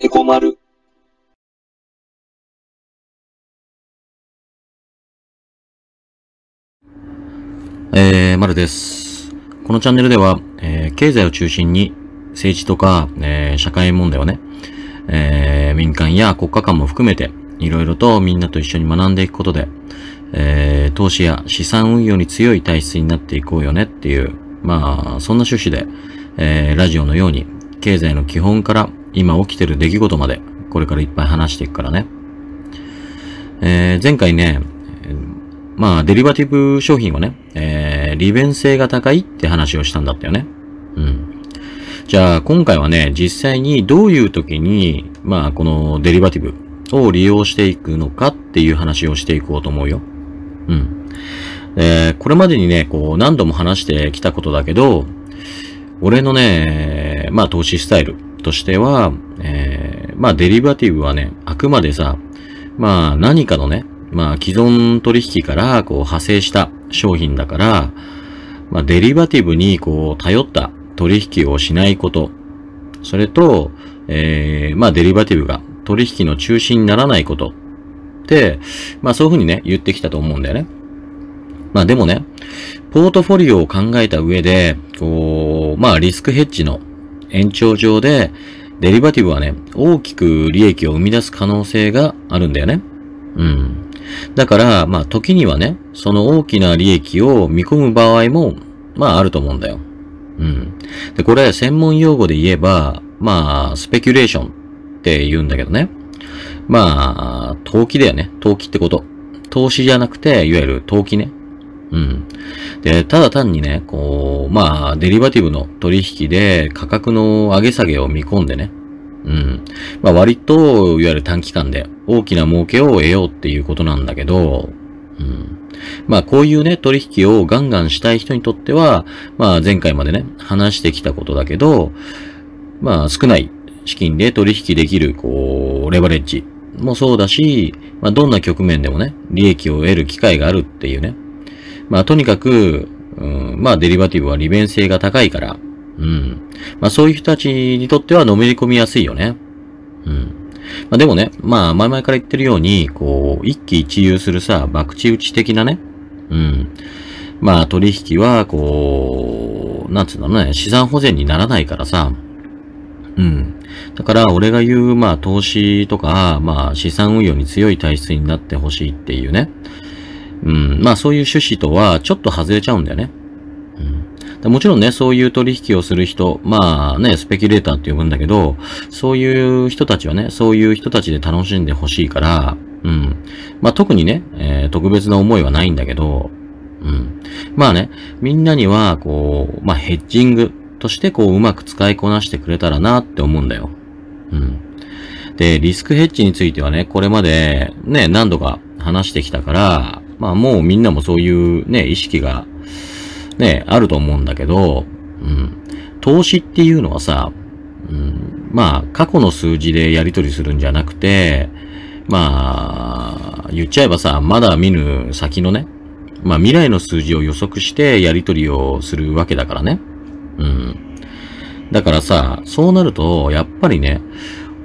エコマル。えー、まるです。このチャンネルでは、えー経済を中心に政治とか、えー社会問題をね、えー民間や国家間も含めて、いろいろとみんなと一緒に学んでいくことで、えー投資や資産運用に強い体質になっていこうよねっていう、まあ、そんな趣旨で、えーラジオのように、経済の基本から今起きてる出来事まで、これからいっぱい話していくからね。えー前回ね、まあ、デリバティブ商品はね、えー利便性が高いって話をしたんだったよね。うん。じゃあ、今回はね、実際にどういう時に、まあ、このデリバティブを利用していくのかっていう話をしていこうと思うよ。うん。えーこれまでにね、こう、何度も話してきたことだけど、俺のね、まあ、投資スタイルとしては、えーまあ、デリバティブはね、あくまでさ、まあ、何かのね、まあ、既存取引から、こう、派生した商品だから、まあ、デリバティブに、こう、頼った取引をしないこと。それと、えーまあ、デリバティブが取引の中心にならないこと。って、まあ、そういうふうにね、言ってきたと思うんだよね。まあ、でもね、ポートフォリオを考えた上で、こう、まあ、リスクヘッジの延長上で、デリバティブはね、大きく利益を生み出す可能性があるんだよね。うん。だから、まあ、時にはね、その大きな利益を見込む場合も、まあ、あると思うんだよ。うん。で、これ、専門用語で言えば、まあ、スペキュレーションって言うんだけどね。まあ、投機だよね。投機ってこと。投資じゃなくて、いわゆる投機ね。うん。で、ただ単にね、こう、まあ、デリバティブの取引で価格の上げ下げを見込んでね。うん。まあ、割と、いわゆる短期間で大きな儲けを得ようっていうことなんだけど、うん。まあ、こういうね、取引をガンガンしたい人にとっては、まあ、前回までね、話してきたことだけど、まあ、少ない資金で取引できる、こう、レバレッジもそうだし、まあ、どんな局面でもね、利益を得る機会があるっていうね。まあ、とにかく、うん、まあ、デリバティブは利便性が高いから、うん。まあ、そういう人たちにとってはのめり込みやすいよね。うん。まあ、でもね、まあ、前々から言ってるように、こう、一喜一憂するさ、博打打ち的なね、うん。まあ、取引は、こう、なんつうんだろうね、資産保全にならないからさ、うん。だから、俺が言う、まあ、投資とか、まあ、資産運用に強い体質になってほしいっていうね。うん。まあ、そういう趣旨とは、ちょっと外れちゃうんだよね。うん。もちろんね、そういう取引をする人、まあね、スペキュレーターって呼ぶんだけど、そういう人たちはね、そういう人たちで楽しんでほしいから、うん。まあ、特にね、えー特別な思いはないんだけど、うん。まあね、みんなには、こう、まあ、ヘッジングとして、こう、うまく使いこなしてくれたらなって思うんだよ。うん。で、リスクヘッジについてはね、これまで、ね、何度か話してきたから、まあ、もうみんなもそういうね、意識が、ね、あると思うんだけど、うん。投資っていうのはさ、うん、まあ、過去の数字でやり取りするんじゃなくて、まあ、言っちゃえばさ、まだ見ぬ先のね、まあ未来の数字を予測してやり取りをするわけだからね。うん。だからさ、そうなると、やっぱりね、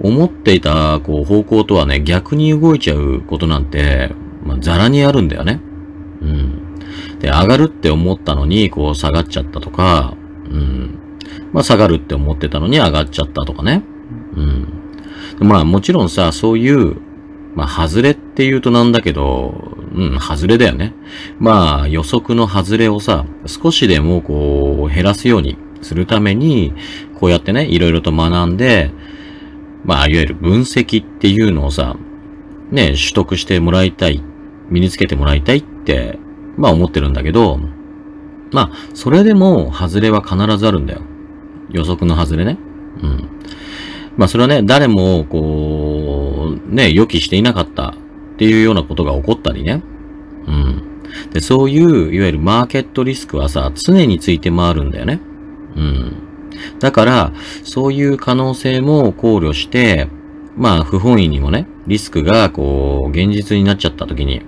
思っていた、こう、方向とはね、逆に動いちゃうことなんて、まあ、ザラにあるんだよね。うん。で、上がるって思ったのに、こう、下がっちゃったとか、うん。まあ、下がるって思ってたのに上がっちゃったとかね。うん。でまあ、もちろんさ、そういう、まあ、外れって言うとなんだけど、うん、外れだよね。まあ、予測の外れをさ、少しでもこう、減らすようにするために、こうやってね、いろいろと学んで、まあ、いわゆる分析っていうのをさ、ね、取得してもらいたい、身につけてもらいたいって、まあ思ってるんだけど、まあ、それでも、外れは必ずあるんだよ。予測の外れね。うん。まあ、それはね、誰も、こう、ね、予期していなかったっていうようなことが起こったりね。うん。で、そういう、いわゆるマーケットリスクはさ、常について回るんだよね。うん。だから、そういう可能性も考慮して、まあ、不本意にもね、リスクが、こう、現実になっちゃった時に、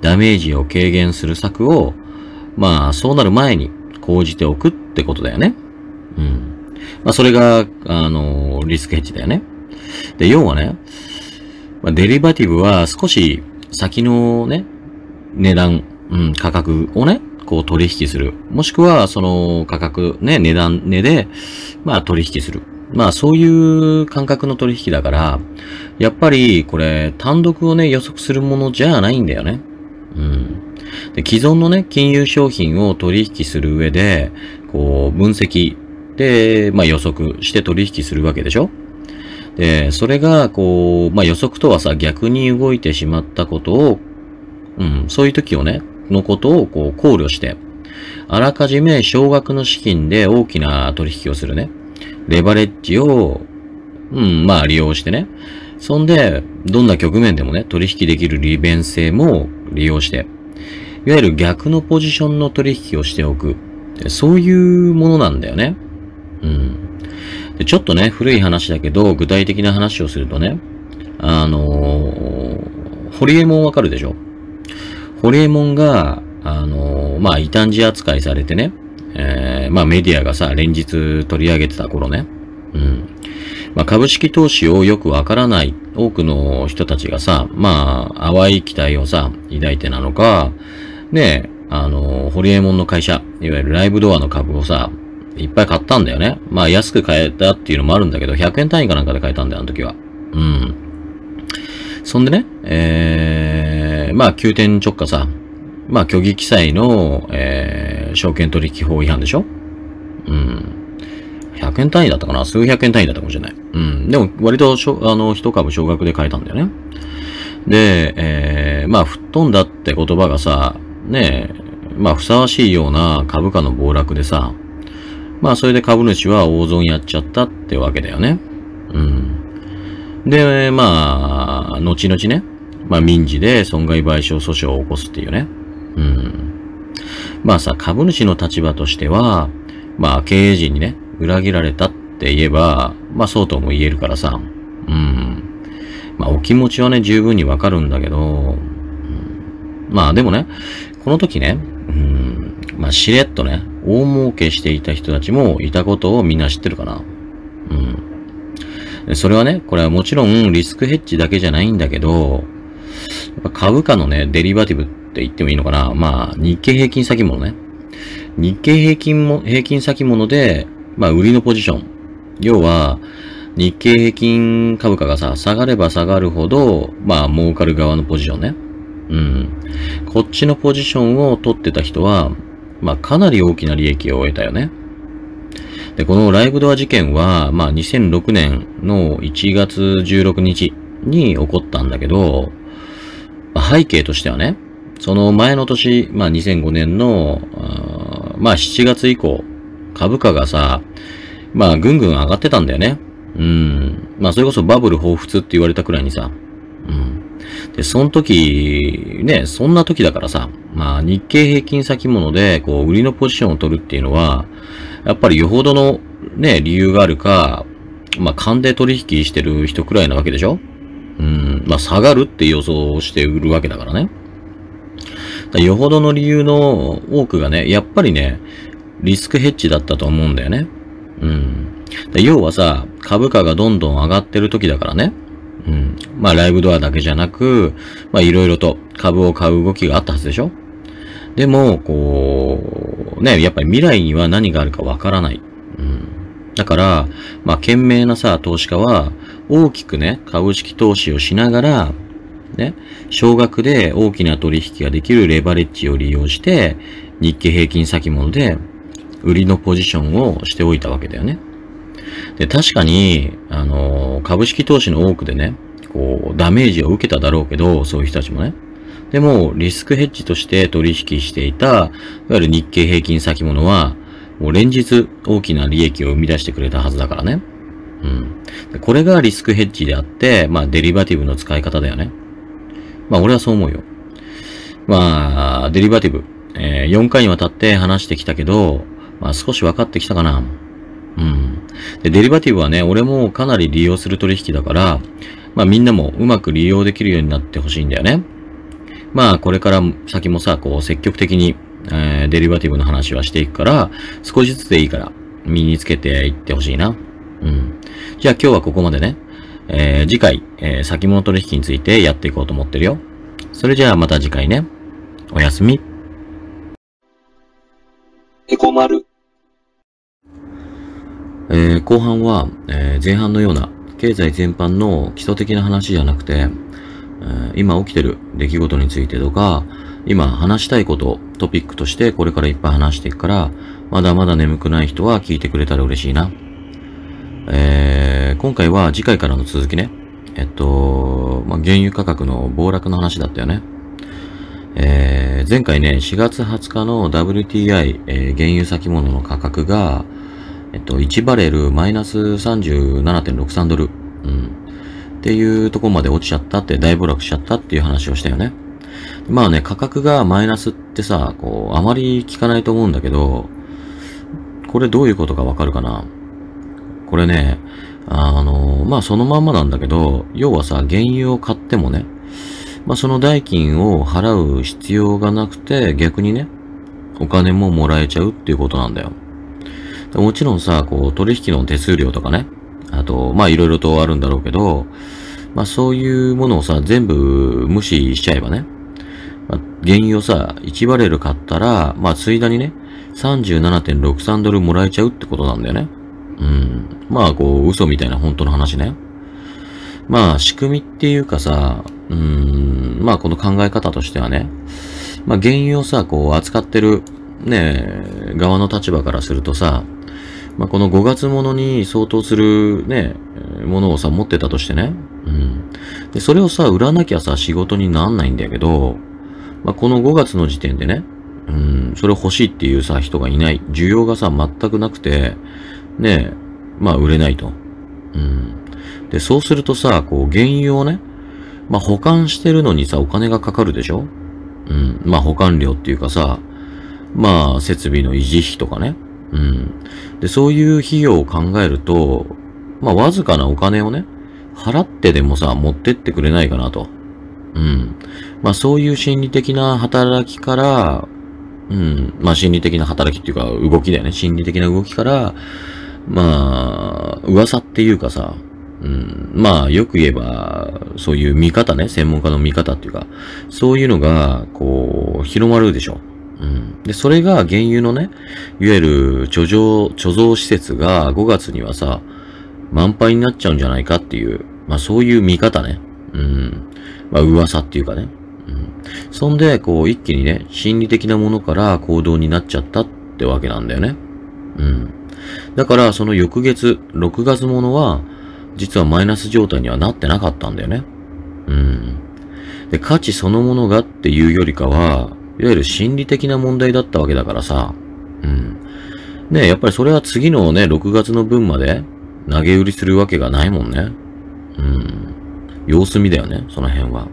ダメージを軽減する策を、まあ、そうなる前に講じておくってことだよね。うん。まあ、それが、あの、リスクヘッジだよね。で、要はね、まあ、デリバティブは少し先のね、値段、うん、価格をね、こう取引する。もしくは、その価格、ね、値段、値で、まあ取引する。まあそういう感覚の取引だから、やっぱりこれ単独をね予測するものじゃないんだよね。うん。で既存のね、金融商品を取引する上で、こう分析で、まあ予測して取引するわけでしょで、それが、こう、まあ予測とはさ、逆に動いてしまったことを、うん、そういう時をね、のことをこう考慮して、あらかじめ少額の資金で大きな取引をするね。レバレッジを、うん、まあ利用してね。そんで、どんな局面でもね、取引できる利便性も利用して、いわゆる逆のポジションの取引をしておく。そういうものなんだよね。うん。でちょっとね、古い話だけど、具体的な話をするとね、あのー、ホリエモンわかるでしょ？ホリエモンが、あのー、まあ、異端児扱いされてね、えー、まあメディアがさ、連日取り上げてた頃ね。うん。まあ株式投資をよくわからない多くの人たちがさ、まあ淡い期待をさ、抱いてなのか、ねあの、ホリエモンの会社、いわゆるライブドアの株をさ、いっぱい買ったんだよね。まあ安く買えたっていうのもあるんだけど、100円単位かなんかで買えたんだよ、あの時は。うん。そんでね、えー、まあ急転直下さ、まあ虚偽記載の、えー、証券取引法違反でしょ？うん。100円単位だったかな？数百円単位だったかもしれない。うん。でも、割としょ、あの、一株少額で買えたんだよね。で、えー、まあ、吹っ飛んだって言葉がさ、ねまあ、ふさわしいような株価の暴落でさ、まあ、それで株主は大損やっちゃったってわけだよね。うん。で、まあ、後々ね、まあ、民事で損害賠償訴訟を起こすっていうね。うん。まあさ、株主の立場としては、まあ経営陣にね、裏切られたって言えば、まあそうとも言えるからさ、うん。まあお気持ちはね、十分にわかるんだけど、うん、まあでもね、この時ね、うん、まあしれっとね、大儲けしていた人たちもいたことをみんな知ってるかな。うん。それはね、これはもちろんリスクヘッジだけじゃないんだけど、株価のね、デリバティブって言ってもいいのかな。まあ、日経平均先物ね。日経平均も、平均先物で、まあ、売りのポジション。要は、日経平均株価がさ、下がれば下がるほど、まあ、儲かる側のポジションね。うん。こっちのポジションを取ってた人は、まあ、かなり大きな利益を得たよね。で、このライブドア事件は、まあ、2006年の1月16日に起こったんだけど、背景としてはね、その前の年、まあ2005年の、まあ7月以降、株価がさ、まあぐんぐん上がってたんだよね。うん。まあそれこそバブル彷彿って言われたくらいにさ。うん。で、その時、ね、そんな時だからさ、まあ日経平均先物で、こう、売りのポジションを取るっていうのは、やっぱりよほどのね、理由があるか、まあ勘で取引してる人くらいなわけでしょうん。まあ下がるって予想して売るわけだからね。よほどの理由の多くがね、やっぱりね、リスクヘッジだったと思うんだよね。うん。要はさ、株価がどんどん上がってる時だからね。うん。まあライブドアだけじゃなく、まあいろいろと株を買う動きがあったはずでしょでも、こう、ね、やっぱり未来には何があるかわからない。うん。だから、まあ賢明なさ、投資家は、大きくね、株式投資をしながら、ね、少額で大きな取引ができるレバレッジを利用して、日経平均先物で売りのポジションをしておいたわけだよね。で、確かに、あの、株式投資の多くでね、こう、ダメージを受けただろうけど、そういう人たちもね。でも、リスクヘッジとして取引していた、いわゆる日経平均先物は、もう連日大きな利益を生み出してくれたはずだからね。うん。これがリスクヘッジであって、まあデリバティブの使い方だよね。まあ俺はそう思うよ。まあ、デリバティブ、えー、4回にわたって話してきたけど、まあ少し分かってきたかな。うん。で、デリバティブはね、俺もかなり利用する取引だから、まあみんなもうまく利用できるようになってほしいんだよね。まあこれから先もさ、こう積極的に、えー、デリバティブの話はしていくから、少しずつでいいから身につけていってほしいな。うん。じゃあ今日はここまでね。えー、次回、えー、先物取引についてやっていこうと思ってるよ。それじゃあまた次回ね。おやすみ。エコマル。えー、後半は、えー、前半のような経済全般の基礎的な話じゃなくて、えー、今起きてる出来事についてとか、今話したいことをトピックとしてこれからいっぱい話していくから、まだまだ眠くない人は聞いてくれたら嬉しいな。えー、今回は次回からの続きね。えっと、まあ、原油価格の暴落の話だったよね。えー、前回ね、4月20日の WTI、えー、原油先物の価格が、えっと、1バレルマイナス37.63ドル。うん。っていうとこまで落ちちゃったって、大暴落しちゃったっていう話をしたよね。まあね、価格がマイナスってさ、こう、あまり聞かないと思うんだけど、これどういうことかわかるかな？これね、あの、まあそのまんまなんだけど、要はさ、原油を買ってもね、まあその代金を払う必要がなくて、逆にね、お金ももらえちゃうっていうことなんだよ。もちろんさ、こう、取引の手数料とかね、あと、まあいろいろとあるんだろうけど、まあそういうものをさ、全部無視しちゃえばね、まあ、原油をさ、1バレル買ったら、まあついだにね、37.63ドルもらえちゃうってことなんだよね。うん。まあ、こう、嘘みたいな本当の話ね。まあ、仕組みっていうかさ、うん、まあ、この考え方としてはね、まあ、原油をさ、こう、扱ってる、ね、側の立場からするとさ、まあ、この5月ものに相当するね、ものをさ、持ってたとしてね。うん。で、それをさ、売らなきゃさ、仕事になんないんだけど、まあ、この5月の時点でね、うん、それ欲しいっていうさ、人がいない。需要がさ、全くなくて、ねえ、まあ売れないと。うん。で、そうするとさ、こう、原油をね、まあ保管してるのにさ、お金がかかるでしょ？うん。まあ保管料っていうかさ、まあ設備の維持費とかね。うん。で、そういう費用を考えると、まあわずかなお金をね、払ってでもさ、持ってってくれないかなと。うん。まあそういう心理的な働きから、うん。まあ心理的な働きっていうか動きだよね。心理的な動きから、まあ、噂っていうかさ、うん、まあ、よく言えば、そういう見方ね、専門家の見方っていうか、そういうのが、こう、広まるでしょ。うん。で、それが原油のね、いわゆる貯蔵、貯蔵施設が5月にはさ、満杯になっちゃうんじゃないかっていう、まあそういう見方ね。うん。まあ噂っていうかね。うん。そんで、こう一気にね、心理的なものから行動になっちゃったってわけなんだよね。うん。だからその翌月、6月ものは、実はマイナス状態にはなってなかったんだよね。うん。で、価値そのものがっていうよりかは、いわゆる心理的な問題だったわけだからさ。うん。ねやっぱりそれは次のね、6月の分まで投げ売りするわけがないもんね。うん。様子見だよね、その辺は。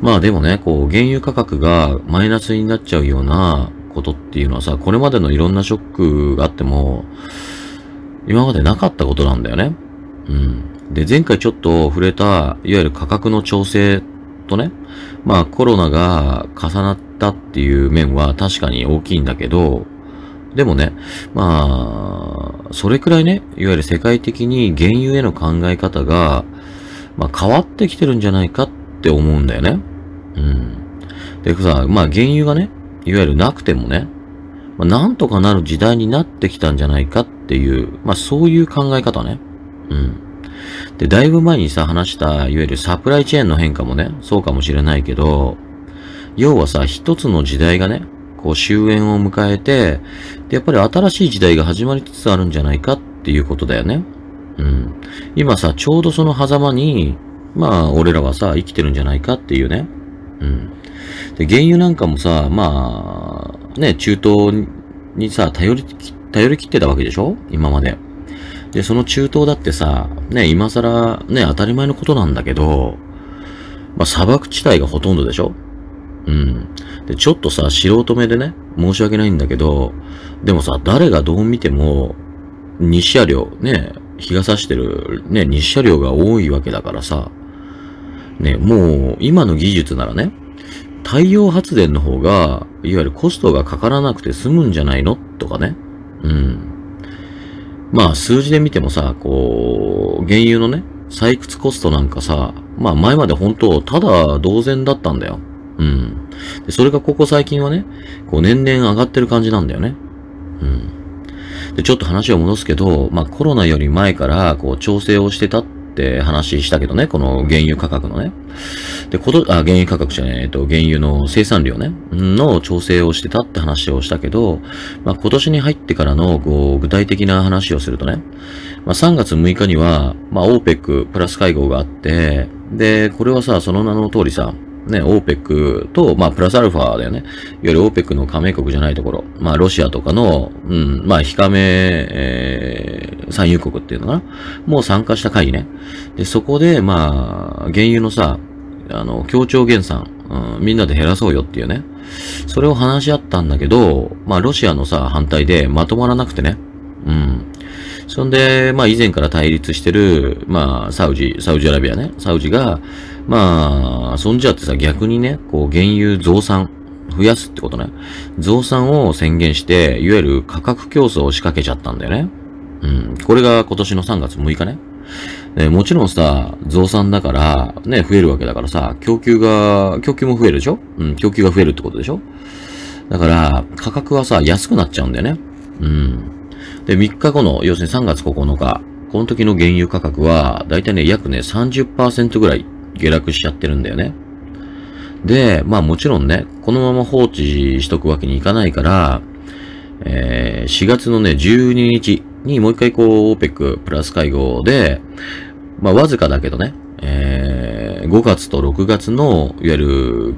まあでもね、こう、原油価格がマイナスになっちゃうようなことっていうのはさ、これまでのいろんなショックがあっても、今までなかったことなんだよね。うん。で、前回ちょっと触れた、いわゆる価格の調整とね、まあコロナが重なったっていう面は確かに大きいんだけど、でもね、まあ、それくらいね、いわゆる世界的に原油への考え方が、まあ変わってきてるんじゃないかって思うんだよね。うん。でさ、まあ原油がね、いわゆるなくてもね、まあ、なんとかなる時代になってきたんじゃないかっていう、まあそういう考え方ね。うん。で、だいぶ前にさ、話した、いわゆるサプライチェーンの変化もね、そうかもしれないけど、要はさ、一つの時代がね、こう終焉を迎えて、で、やっぱり新しい時代が始まりつつあるんじゃないかっていうことだよね。うん。今さ、ちょうどその狭間に、まあ、俺らはさ、生きてるんじゃないかっていうね。うん。で、原油なんかもさ、まあ、ね、中東にさ、頼り、頼り切ってたわけでしょ？今まで。で、その中東だってさ、ね、今更、ね、当たり前のことなんだけど、まあ、砂漠地帯がほとんどでしょ？うん。で、ちょっとさ、素人目でね、申し訳ないんだけど、でもさ、誰がどう見ても、日射量、ね、日が差してる、ね、日射量が多いわけだからさ、ね、もう、今の技術ならね、太陽発電の方が、いわゆるコストがかからなくて済むんじゃないの？とかね。うん。まあ、数字で見てもさ、こう、原油のね、採掘コストなんかさ、まあ前まで本当、ただ同然だったんだよ。うん。で、それがここ最近はね、こう年々上がってる感じなんだよね。うん。で、ちょっと話を戻すけど、まあコロナより前からこう調整をしてたって話したけどね、この原油価格のね。で、こと、あ、原油価格じゃねえ、えっと、原油の生産量ね、の調整をしてたって話をしたけど、まあ今年に入ってからの、こう、具体的な話をするとね、まあ3月6日には、まあ OPEC プラス会合があって、で、これはさ、その名の通りさ、ね、オーペックと、まあ、プラスアルファだよね。いわゆるオーペックの加盟国じゃないところ。まあ、ロシアとかの、うん、まあ、非加盟、えー、産油国っていうのかな。もう参加した会議ね。で、そこで、まあ、原油のさ、あの、協調減産、うん、みんなで減らそうよっていうね。それを話し合ったんだけど、まあ、ロシアのさ、反対でまとまらなくてね。うん。そんで、まあ以前から対立してる、まあサウジ、サウジアラビアね、サウジが、まあ、そんじゃってさ、逆にね、こう原油増産、増やすってことね。増産を宣言して、いわゆる価格競争を仕掛けちゃったんだよね。うん。これが今年の3月6日ね。でもちろんさ、増産だから、ね、増えるわけだからさ、供給が、供給も増えるでしょ？うん、供給が増えるってことでしょ？だから、価格はさ、安くなっちゃうんだよね。うん。で、3日後の、要するに3月9日、この時の原油価格は、だいたいね、約ね、30%ぐらい下落しちゃってるんだよね。で、まあもちろんね、このまま放置しとくわけにいかないから、えー、4月のね、12日にもう一回こう、OPEC プラス会合で、まあわずかだけどね、えー、5月と6月の、いわゆる、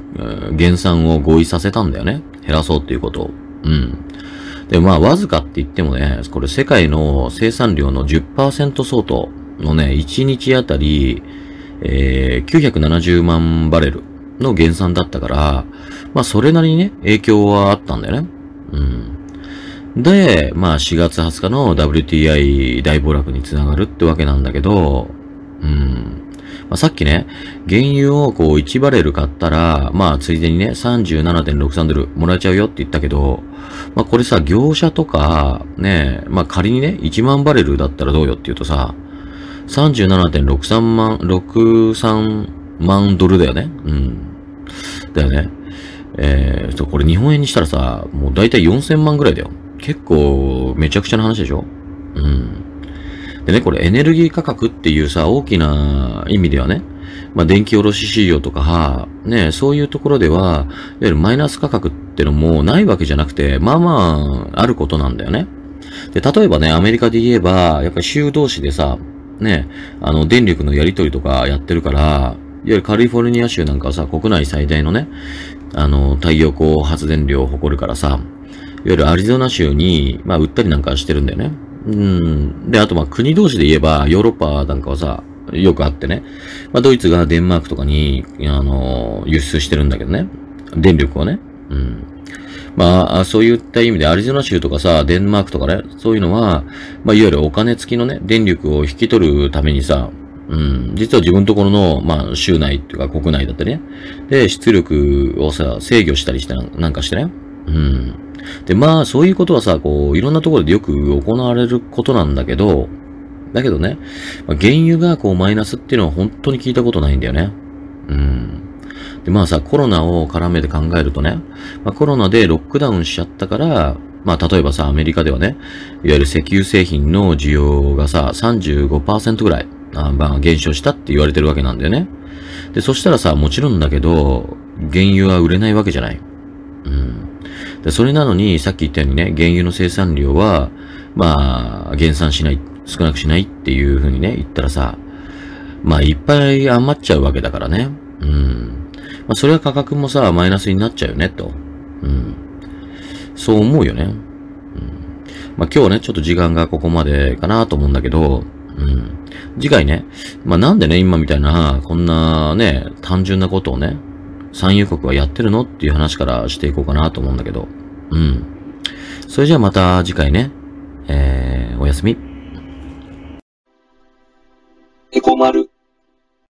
減産を合意させたんだよね。減らそうっていうことを。うん。で、まあ、わずかって言ってもね、これ世界の生産量の10%相当のね、1日あたり、えー、970万バレルの減産だったから、まあ、それなりにね、影響はあったんだよね。うん。で、まあ、4月20日の WTI 大暴落につながるってわけなんだけど、うん。まあ、さっきね、原油をこう1バレル買ったら、まあついでにね、37.63ドルもらえちゃうよって言ったけど、まあこれさ、業者とか、ね、まあ仮にね、1万バレルだったらどうよって言うとさ、37.63万、63万ドルだよね。うん。だよね。えー、と、これ日本円にしたらさ、もうだいたい4000万ぐらいだよ。結構、めちゃくちゃな話でしょうん。でね、これエネルギー価格っていうさ、大きな意味ではね、まあ、電気卸市場とか、ね、そういうところでは、いわゆるマイナス価格ってのもないわけじゃなくて、まあまあ、あることなんだよね。で、例えばね、アメリカで言えば、やっぱり州同士でさ、ね、あの、電力のやり取りとかやってるから、いわゆるカリフォルニア州なんかはさ、国内最大のね、あの、太陽光発電量を誇るからさ、いわゆるアリゾナ州に、まあ、売ったりなんかしてるんだよね。うん。で、あとま国同士で言えば、ヨーロッパなんかはさ、よくあってね。まあドイツがデンマークとかに、あの、輸出してるんだけどね。電力をね。うん。まあ、そういった意味でアリゾナ州とかさ、デンマークとかね、そういうのは、まあ、いわゆるお金付きのね、電力を引き取るためにさ、うん、実は自分のところの、まあ、州内っていうか国内だったりね。で、出力をさ、制御したりしてなんかしてね。うん。で、まあ、そういうことはさ、こう、いろんなところでよく行われることなんだけど、だけどね、ま、原油がこうマイナスっていうのは本当に聞いたことないんだよね。うん。で、まあさ、コロナを絡めて考えるとね、まあ、コロナでロックダウンしちゃったから、まあ例えばさ、アメリカではね、いわゆる石油製品の需要がさ、35%ぐらい、あまあ減少したって言われてるわけなんだよね。で、そしたらさ、もちろんだけど、原油は売れないわけじゃない。うん。で、それなのに、さっき言ったようにね、原油の生産量は、まあ、減産しない、少なくしないっていうふうにね、言ったらさ、まあ、いっぱい余っちゃうわけだからね。うん。まあ、それは価格もさ、マイナスになっちゃうよね、と。うん。そう思うよね。うん。まあ、今日ね、ちょっと時間がここまでかなと思うんだけど、うん。次回ね、まあ、なんでね、今みたいな、こんなね、単純なことをね、産油国はやってるの？っていう話からしていこうかなと思うんだけど。うん。それじゃあまた次回ね。えー、おやすみ。エコマル。